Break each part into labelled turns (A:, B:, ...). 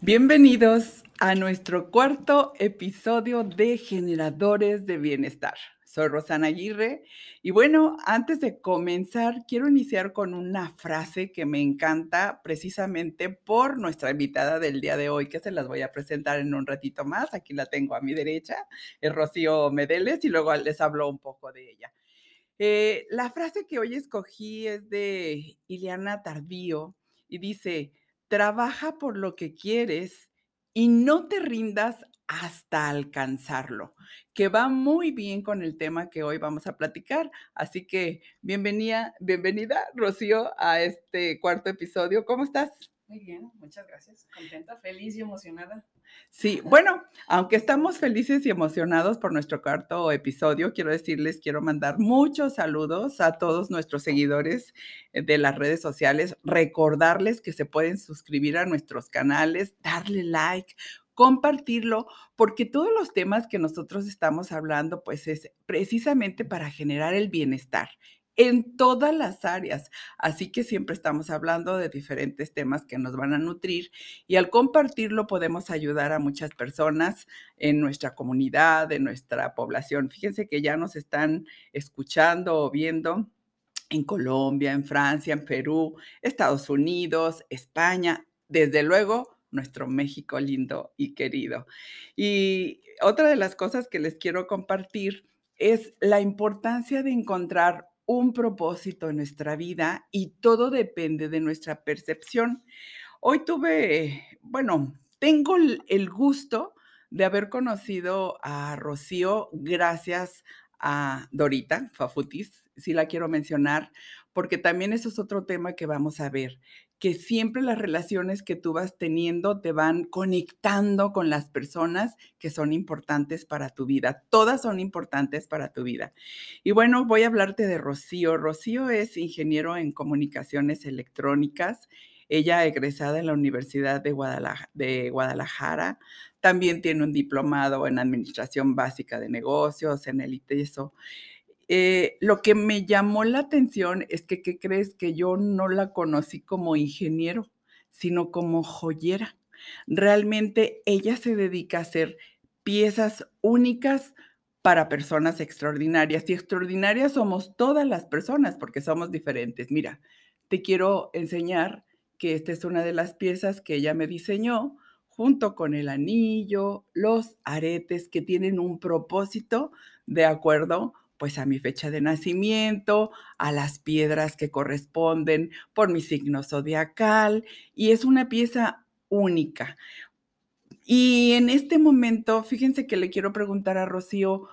A: Bienvenidos a nuestro cuarto episodio de Generadores de Bienestar. Soy Rosana Aguirre y bueno, antes de comenzar, quiero iniciar con una frase que me encanta precisamente por nuestra invitada del día de hoy, que se las voy a presentar en un ratito más. Aquí la tengo a mi derecha, es Rocío Medeles y luego les hablo un poco de ella. Eh, la frase que hoy escogí es de Ileana Tardío y dice, Trabaja por lo que quieres y no te rindas hasta alcanzarlo, que va muy bien con el tema que hoy vamos a platicar. Así que bienvenida, bienvenida, Rocío, a este cuarto episodio. ¿Cómo estás?
B: Muy bien, muchas gracias. Contenta, feliz y emocionada.
A: Sí, bueno, aunque estamos felices y emocionados por nuestro cuarto episodio, quiero decirles, quiero mandar muchos saludos a todos nuestros seguidores eh, de las redes sociales, recordarles que se pueden suscribir a nuestros canales, darle like, compartirlo, porque todos los temas que nosotros estamos hablando, pues es precisamente para generar el bienestar en todas las áreas. Así que siempre estamos hablando de diferentes temas que nos van a nutrir y al compartirlo podemos ayudar a muchas personas en nuestra comunidad, en nuestra población. Fíjense que ya nos están escuchando o viendo en Colombia, en Francia, en Perú, Estados Unidos, España, desde luego nuestro México lindo y querido. Y otra de las cosas que les quiero compartir es la importancia de encontrar un propósito en nuestra vida y todo depende de nuestra percepción. Hoy tuve, bueno, tengo el, gusto de haber conocido a Rocío gracias a Dorita Fafutis, si la quiero mencionar, porque también eso es otro tema que vamos a ver que siempre las relaciones que tú vas teniendo te van conectando con las personas que son importantes para tu vida. Todas son importantes para tu vida. Y bueno, voy a hablarte de Rocío. Rocío es ingeniero en comunicaciones electrónicas. Ella egresada en la Universidad de Guadalajara, de Guadalajara. También tiene un diplomado en Administración Básica de Negocios, en el ITESO. Eh, lo que me llamó la atención es que, ¿qué crees? Que yo no la conocí como ingeniero, sino como joyera. Realmente ella se dedica a hacer piezas únicas para personas extraordinarias. Y extraordinarias somos todas las personas porque somos diferentes. Mira, te quiero enseñar que esta es una de las piezas que ella me diseñó junto con el anillo, los aretes que tienen un propósito de acuerdo pues a mi fecha de nacimiento, a las piedras que corresponden por mi signo zodiacal y es una pieza única. Y en este momento, fíjense que le quiero preguntar a Rocío,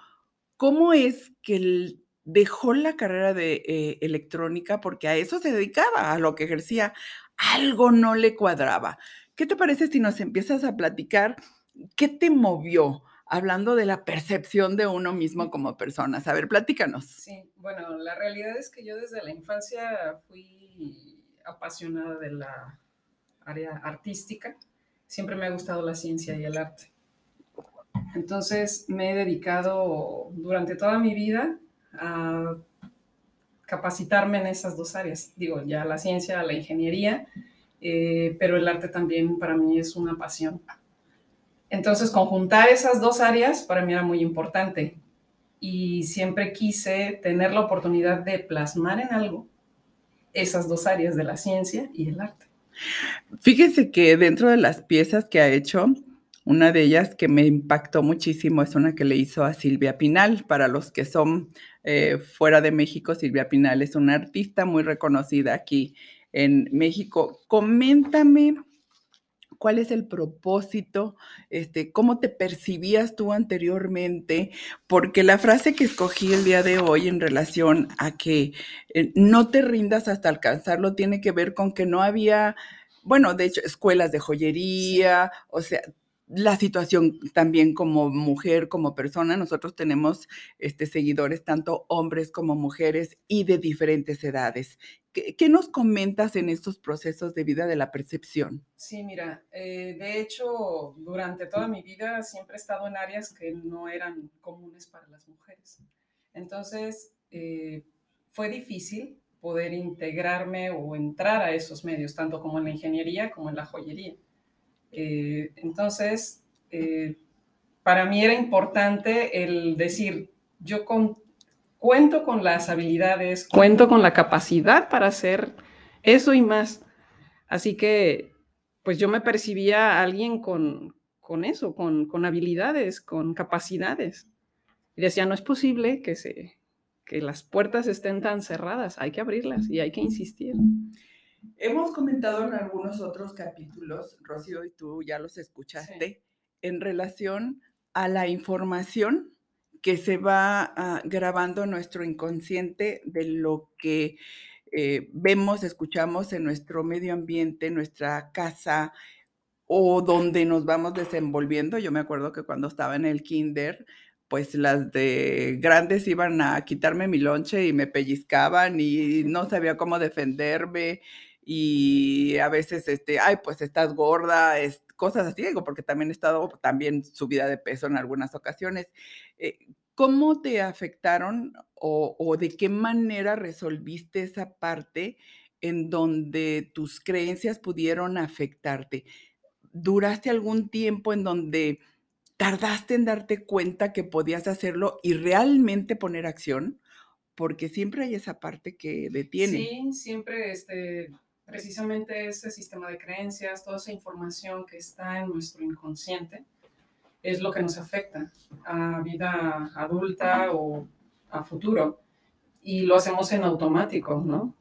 A: ¿cómo es que dejó la carrera de eh, electrónica porque a eso se dedicaba, a lo que ejercía? Algo no le cuadraba. ¿Qué te parece si nos empiezas a platicar qué te movió? Hablando de la percepción de uno mismo como persona. A ver, platícanos.
B: Sí, bueno, la realidad es que yo desde la infancia fui apasionada de la área artística. Siempre me ha gustado la ciencia y el arte. Entonces me he dedicado durante toda mi vida a capacitarme en esas dos áreas. Digo, ya la ciencia, la ingeniería, eh, pero el arte también para mí es una pasión. Entonces, conjuntar esas dos áreas para mí era muy importante y siempre quise tener la oportunidad de plasmar en algo esas dos áreas de la ciencia y el arte.
A: Fíjese que dentro de las piezas que ha hecho, una de ellas que me impactó muchísimo es una que le hizo a Silvia Pinal. Para los que son eh, fuera de México, Silvia Pinal es una artista muy reconocida aquí en México. Coméntame cuál es el propósito, este, cómo te percibías tú anteriormente, porque la frase que escogí el día de hoy en relación a que eh, no te rindas hasta alcanzarlo tiene que ver con que no había, bueno, de hecho, escuelas de joyería, o sea, la situación también como mujer, como persona. Nosotros tenemos este, seguidores, tanto hombres como mujeres y de diferentes edades. ¿Qué, nos comentas en estos procesos de vida de la percepción?
B: Sí, mira, eh, de hecho, durante toda mi vida siempre he estado en áreas que no eran comunes para las mujeres. Entonces, eh, fue difícil poder integrarme o entrar a esos medios, tanto como en la ingeniería como en la joyería Eh, entonces, eh, para mí era importante el decir, yo cuento con las habilidades, cuento con la capacidad para hacer eso y más. Así que, pues yo me percibía alguien con, con eso, con, con, habilidades, con capacidades. Y decía, no es posible que, se, que las puertas estén tan cerradas, hay que abrirlas y hay que insistir.
A: Hemos comentado en algunos otros capítulos, Rocío, y tú ya los escuchaste, en relación a la información que se va uh, grabando nuestro inconsciente de lo que eh, vemos, escuchamos en nuestro medio ambiente, nuestra casa o donde nos vamos desenvolviendo. Yo me acuerdo que cuando estaba en el kinder, pues las de grandes iban a quitarme mi lonche y me pellizcaban y no sabía cómo defenderme y a veces, este, ay, pues estás gorda, es, cosas así, digo, porque también he estado también subida de peso en algunas ocasiones. Eh, ¿Cómo te afectaron o, o, de qué manera resolviste esa parte en donde tus creencias pudieron afectarte? ¿Duraste algún tiempo en donde tardaste en darte cuenta que podías hacerlo y realmente poner acción? Porque siempre hay esa parte que detiene.
B: Sí, siempre este, precisamente ese sistema de creencias, toda esa información que está en nuestro inconsciente, es lo que nos afecta a vida adulta o a futuro. Y lo hacemos en automático, ¿no?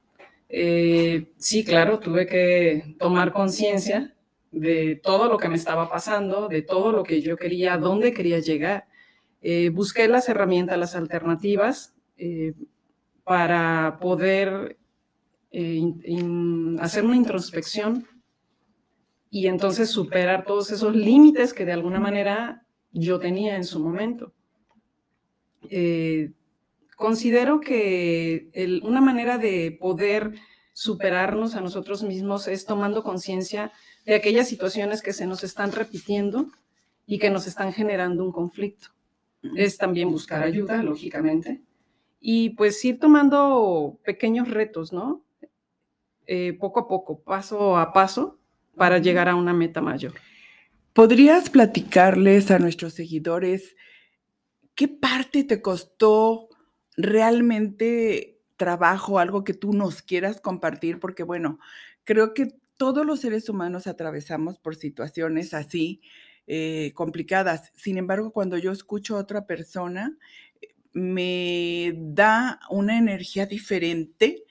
B: Eh, sí, claro, tuve que tomar conciencia de todo lo que me estaba pasando, de todo lo que yo quería, dónde quería llegar. Eh, busqué las herramientas, las alternativas eh, para poder eh, hacer una introspección y entonces superar todos esos límites que de alguna manera yo tenía en su momento. Eh, considero que una manera de poder superarnos a nosotros mismos es tomando conciencia de aquellas situaciones que se nos están repitiendo y que nos están generando un conflicto. Es también buscar ayuda, lógicamente, y pues ir tomando pequeños retos, ¿no? Eh, poco a poco, paso a paso, para llegar a una meta mayor.
A: ¿Podrías platicarles a nuestros seguidores qué parte te costó realmente trabajo, algo que tú nos quieras compartir? Porque bueno, creo que todos los seres humanos atravesamos por situaciones así eh, complicadas. Sin embargo, cuando yo escucho a otra persona, me da una energía diferente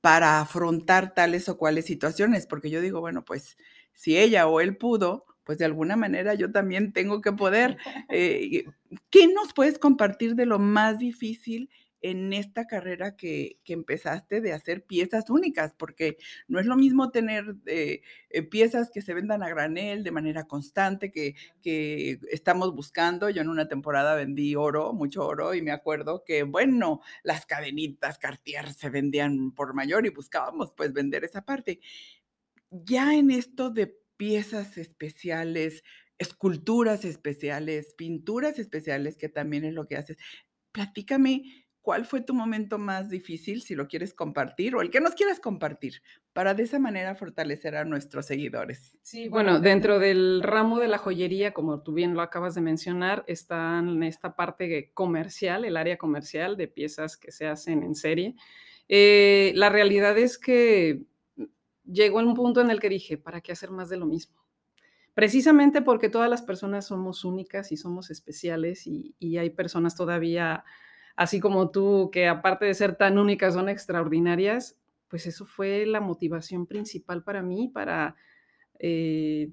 A: para afrontar tales o cuales situaciones, porque yo digo, bueno, pues si ella o él pudo, pues de alguna manera yo también tengo que poder. Eh, ¿Qué nos puedes compartir de lo más difícil en esta carrera que, empezaste de hacer piezas únicas, porque no es lo mismo tener eh, eh, piezas que se vendan a granel de manera constante, que, que, estamos buscando. Yo en una temporada vendí oro, mucho oro, y me acuerdo que, bueno, las cadenitas Cartier se vendían por mayor y buscábamos pues vender esa parte. Ya en esto de piezas especiales, esculturas especiales, pinturas especiales, que también es lo que haces. Platícame ¿cuál fue tu momento más difícil, si lo quieres compartir, o el que nos quieras compartir, para de esa manera fortalecer a nuestros seguidores?
B: Sí, bueno, dentro del ramo de la joyería, como tú bien lo acabas de mencionar, está en esta parte comercial, el área comercial de piezas que se hacen en serie. Eh, la realidad es que llegó en un punto en el que dije, ¿para qué hacer más de lo mismo? Precisamente porque todas las personas somos únicas y somos especiales y, y hay personas todavía así como tú, que aparte de ser tan únicas, son extraordinarias, pues eso fue la motivación principal para mí, para eh,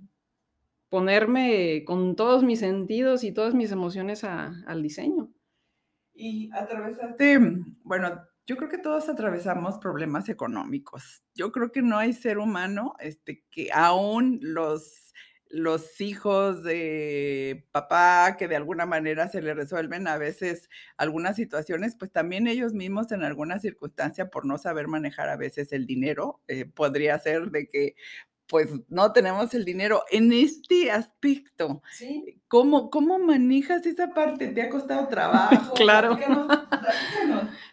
B: ponerme con todos mis sentidos y todas mis emociones al diseño.
A: Y atravesaste, bueno, yo creo que todos atravesamos problemas económicos. Yo creo que no hay ser humano este, que aún los los hijos de papá que de alguna manera se le resuelven a veces algunas situaciones, pues también ellos mismos en alguna circunstancia por no saber manejar a veces el dinero, eh, podría ser de que pues no tenemos el dinero. En este aspecto, ¿Sí? ¿cómo, ¿cómo manejas esa parte? ¿Te ha costado trabajo?
B: claro.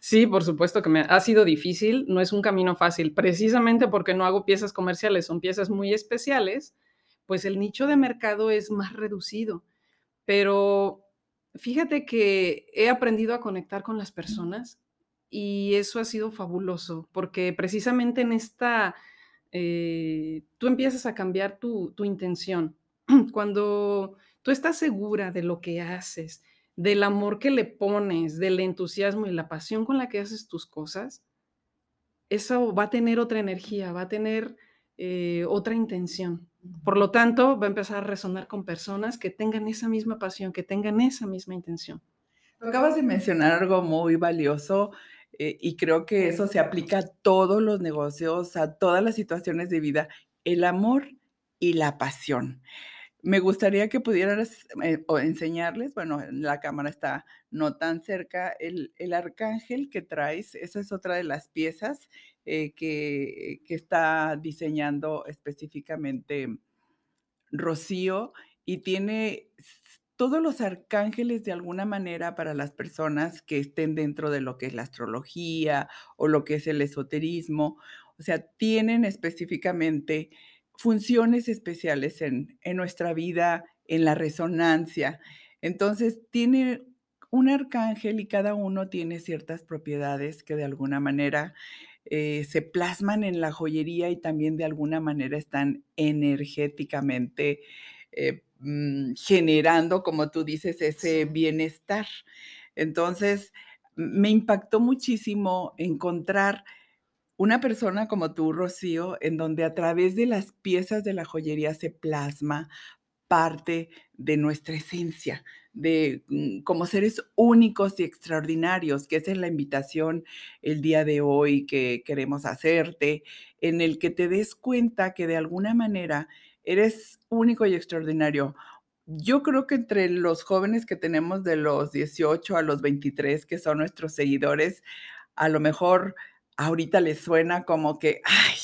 B: Sí, por supuesto que me ha sido difícil, no es un camino fácil, precisamente porque no hago piezas comerciales, son piezas muy especiales pues el nicho de mercado es más reducido. Pero fíjate que he aprendido a conectar con las personas y eso ha sido fabuloso, porque precisamente en esta, eh, tú empiezas a cambiar tu, tu intención. Cuando tú estás segura de lo que haces, del amor que le pones, del entusiasmo y la pasión con la que haces tus cosas, eso va a tener otra energía, va a tener eh, otra intención. Por lo tanto, va a empezar a resonar con personas que tengan esa misma pasión, que tengan esa misma intención.
A: Acabas de mencionar algo muy valioso eh, y creo que eso se aplica a todos los negocios, a todas las situaciones de vida, el amor y la pasión. Me gustaría que pudieras eh, enseñarles, bueno, la cámara está no tan cerca, el, arcángel que traes, esa es otra de las piezas eh, que, que, está diseñando específicamente Rocío y tiene todos los arcángeles de alguna manera para las personas que estén dentro de lo que es la astrología o lo que es el esoterismo, o sea, tienen específicamente funciones especiales en, nuestra vida, en la resonancia. Entonces, tiene un arcángel y cada uno tiene ciertas propiedades que de alguna manera eh, se plasman en la joyería y también de alguna manera están energéticamente eh, mm, generando, como tú dices, ese bienestar. Entonces, me impactó muchísimo encontrar una persona como tú, Rocío, en donde a través de las piezas de la joyería se plasma parte de nuestra esencia, de mm, como seres únicos y extraordinarios, que esa es la invitación el día de hoy que queremos hacerte, en el que te des cuenta que de alguna manera eres único y extraordinario. Yo creo que entre los jóvenes que tenemos de los 18 a los 23, que son nuestros seguidores, a lo mejor ahorita les suena como que, ay,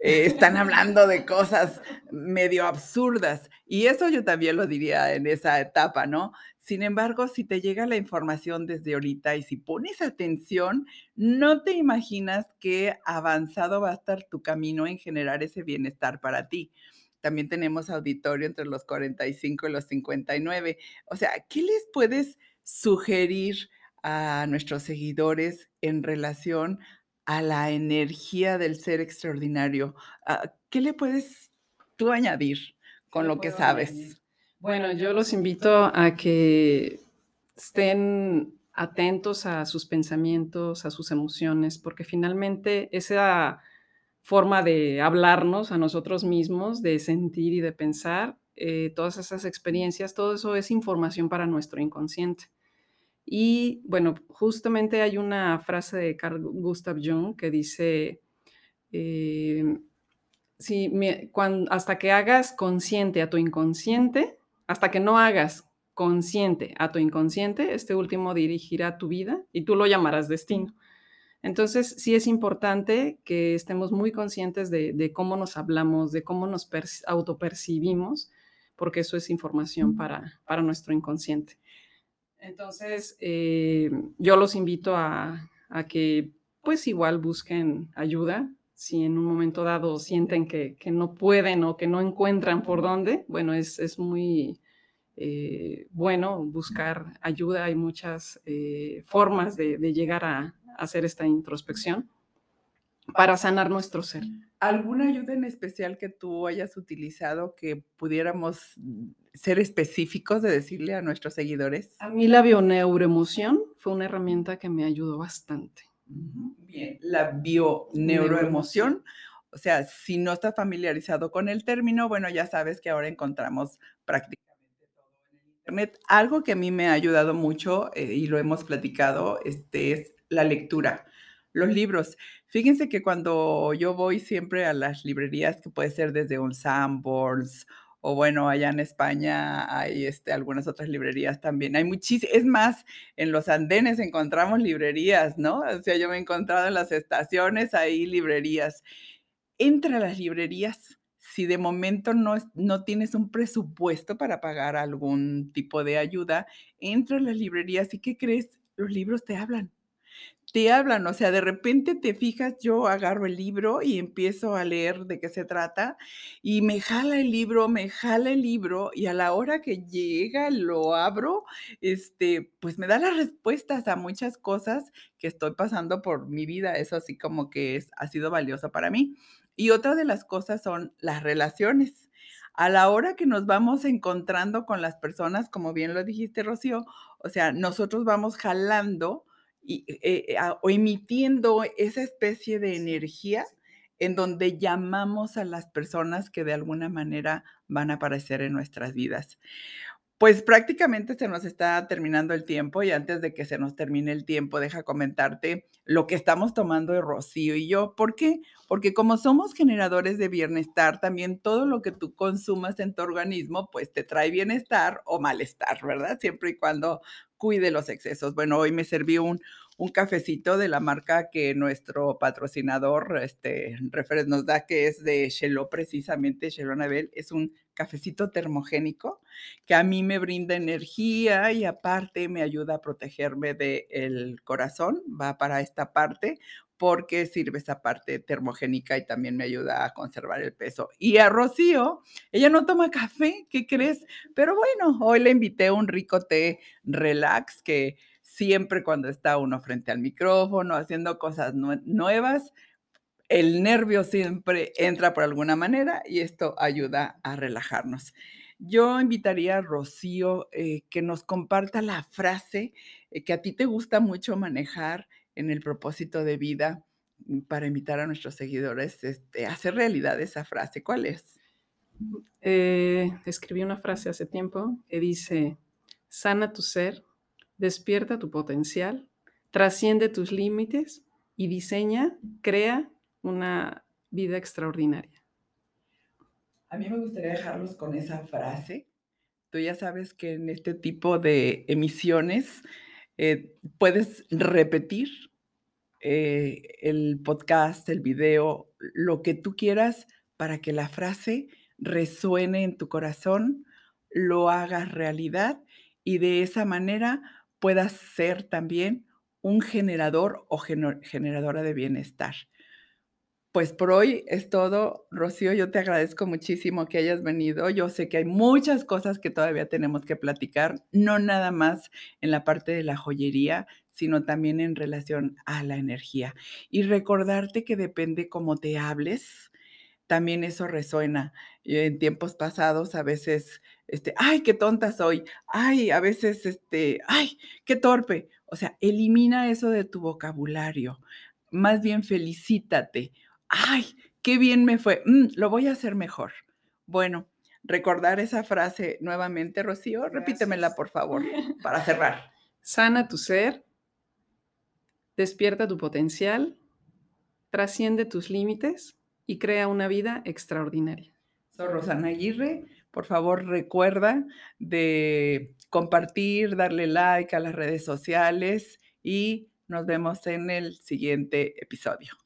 A: eh, están hablando de cosas medio absurdas. Y eso yo también lo diría en esa etapa, ¿no? Sin embargo, si te llega la información desde ahorita y si pones atención, no te imaginas qué avanzado va a estar tu camino en generar ese bienestar para ti. También tenemos auditorio entre los 45 y los 59. O sea, ¿qué les puedes sugerir a nuestros seguidores en relación a la energía del ser extraordinario. Ah, ¿Qué le puedes tú añadir con lo que sabes?
B: Bueno, yo los invito a que estén atentos a sus pensamientos, a sus emociones, porque finalmente esa forma de hablarnos a nosotros mismos, de sentir y de pensar, eh, todas esas experiencias, todo eso es información para nuestro inconsciente. Y bueno, justamente hay una frase de Carl Gustav Jung que dice, eh, hasta que hagas consciente a tu inconsciente, hasta que no hagas consciente a tu inconsciente, este último dirigirá tu vida y tú lo llamarás destino. Entonces, sí es importante que estemos muy conscientes de, cómo nos hablamos, de cómo nos autopercibimos, porque eso es información para, para nuestro inconsciente. Entonces, eh, yo los invito a, que pues igual busquen ayuda. Si en un momento dado sienten que, no pueden o que no encuentran por dónde, bueno, es, muy eh, bueno buscar ayuda. Hay muchas eh, formas de, de, llegar a hacer esta introspección para sanar nuestro ser.
A: ¿Alguna ayuda en especial que tú hayas utilizado que pudiéramos ser específicos de decirle a nuestros seguidores?
B: A mí la bioneuroemoción fue una herramienta que me ayudó bastante.
A: Bien, la bioneuroemoción. O sea, si no estás familiarizado con el término, bueno, ya sabes que ahora encontramos prácticamente todo en el Internet. Algo que a mí me ha ayudado mucho eh, y lo hemos platicado este, es la lectura los libros. Fíjense que cuando yo voy siempre a las librerías, que puede ser desde un Sanborns o bueno, allá en España hay este, algunas otras librerías también. Hay muchísimas, es más, en los andenes encontramos librerías, ¿no? O sea, yo me he encontrado en las estaciones, hay librerías. Entra a las librerías. Si de momento no, no tienes un presupuesto para pagar algún tipo de ayuda, entra a las librerías y ¿qué crees? Los libros te hablan te hablan, o sea, de repente te fijas, yo agarro el libro y empiezo a leer de qué se trata, y me jala el libro, me jala el libro, y a la hora que llega, lo abro, este, pues me da las respuestas a muchas cosas que estoy pasando por mi vida. Eso así como que es ha sido valioso para mí. Y otra de las cosas son las relaciones. A la hora que nos vamos encontrando con las personas, como bien lo dijiste, Rocío, o sea, nosotros vamos jalando y, eh, o emitiendo esa especie de energía en donde llamamos a las personas que de alguna manera van a aparecer en nuestras vidas. Pues prácticamente se nos está terminando el tiempo y antes de que se nos termine el tiempo, deja comentarte lo que estamos tomando de Rocío y yo. ¿Por qué? Porque como somos generadores de bienestar, también todo lo que tú consumas en tu organismo, pues te trae bienestar o malestar, ¿verdad? Siempre y cuando cuide los excesos. Bueno, hoy me serví un, un cafecito de la marca que nuestro patrocinador, este, nos da, que es de Shelo, precisamente, Shelo Anabel, es un cafecito termogénico que a mí me brinda energía y aparte me ayuda a protegerme del corazón, va para esta parte porque sirve esa parte termogénica y también me ayuda a conservar el peso. Y a Rocío, ella no toma café, ¿qué crees? Pero bueno, hoy le invité un rico té relax que siempre cuando está uno frente al micrófono haciendo cosas nuevas, el nervio siempre entra por alguna manera y esto ayuda a relajarnos. Yo invitaría a Rocío eh, que nos comparta la frase eh, que a ti te gusta mucho manejar en el propósito de vida mm, para invitar a nuestros seguidores este, a hacer realidad esa frase. ¿Cuál es?
B: Eh, escribí una frase hace tiempo que dice, sana tu ser, despierta tu potencial, trasciende tus límites y diseña, crea una vida extraordinaria.
A: A mí me gustaría dejarlos con esa frase. Tú ya sabes que en este tipo de emisiones eh, puedes repetir eh, el podcast, el video, lo que tú quieras para que la frase resuene en tu corazón, lo hagas realidad y de esa manera puedas ser también un generador o generadora de bienestar. Pues por hoy es todo. Rocío, yo te agradezco muchísimo que hayas venido. Yo sé que hay muchas cosas que todavía tenemos que platicar, no nada más en la parte de la joyería, sino también en relación a la energía. Y recordarte que depende cómo te hables, también eso resuena. En tiempos pasados a veces, este, ay, qué tonta soy, ay, a veces, este, ay, qué torpe. O sea, elimina eso de tu vocabulario. Más bien felicítate. Ay, qué bien me fue. Mm, lo voy a hacer mejor. Bueno, recordar esa frase nuevamente, Rocío, repítemela, por favor, para cerrar.
B: Sana tu ser, despierta tu potencial, trasciende tus límites y crea una vida extraordinaria.
A: Soy Rosana Aguirre. Por favor, recuerda de compartir, darle like a las redes sociales y nos vemos en el siguiente episodio.